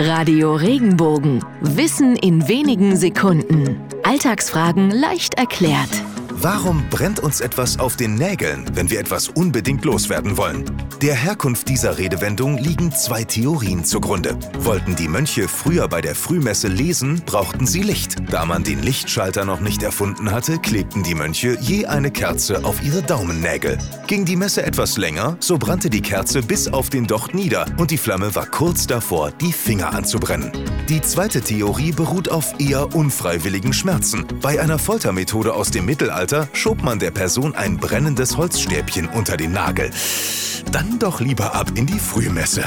Radio Regenbogen. Wissen in wenigen Sekunden. Alltagsfragen leicht erklärt. Warum brennt uns etwas auf den Nägeln, wenn wir etwas unbedingt loswerden wollen? Der Herkunft dieser Redewendung liegen zwei Theorien zugrunde. Wollten die Mönche früher bei der Frühmesse lesen, brauchten sie Licht. Da man den Lichtschalter noch nicht erfunden hatte, klebten die Mönche je eine Kerze auf ihre Daumennägel. Ging die Messe etwas länger, so brannte die Kerze bis auf den Docht nieder und die Flamme war kurz davor, die Finger anzubrennen. Die zweite Theorie beruht auf eher unfreiwilligen Schmerzen. Bei einer Foltermethode aus dem Mittelalter schob man der Person ein brennendes Holzstäbchen unter den Nagel. Dann doch lieber ab in die Frühmesse.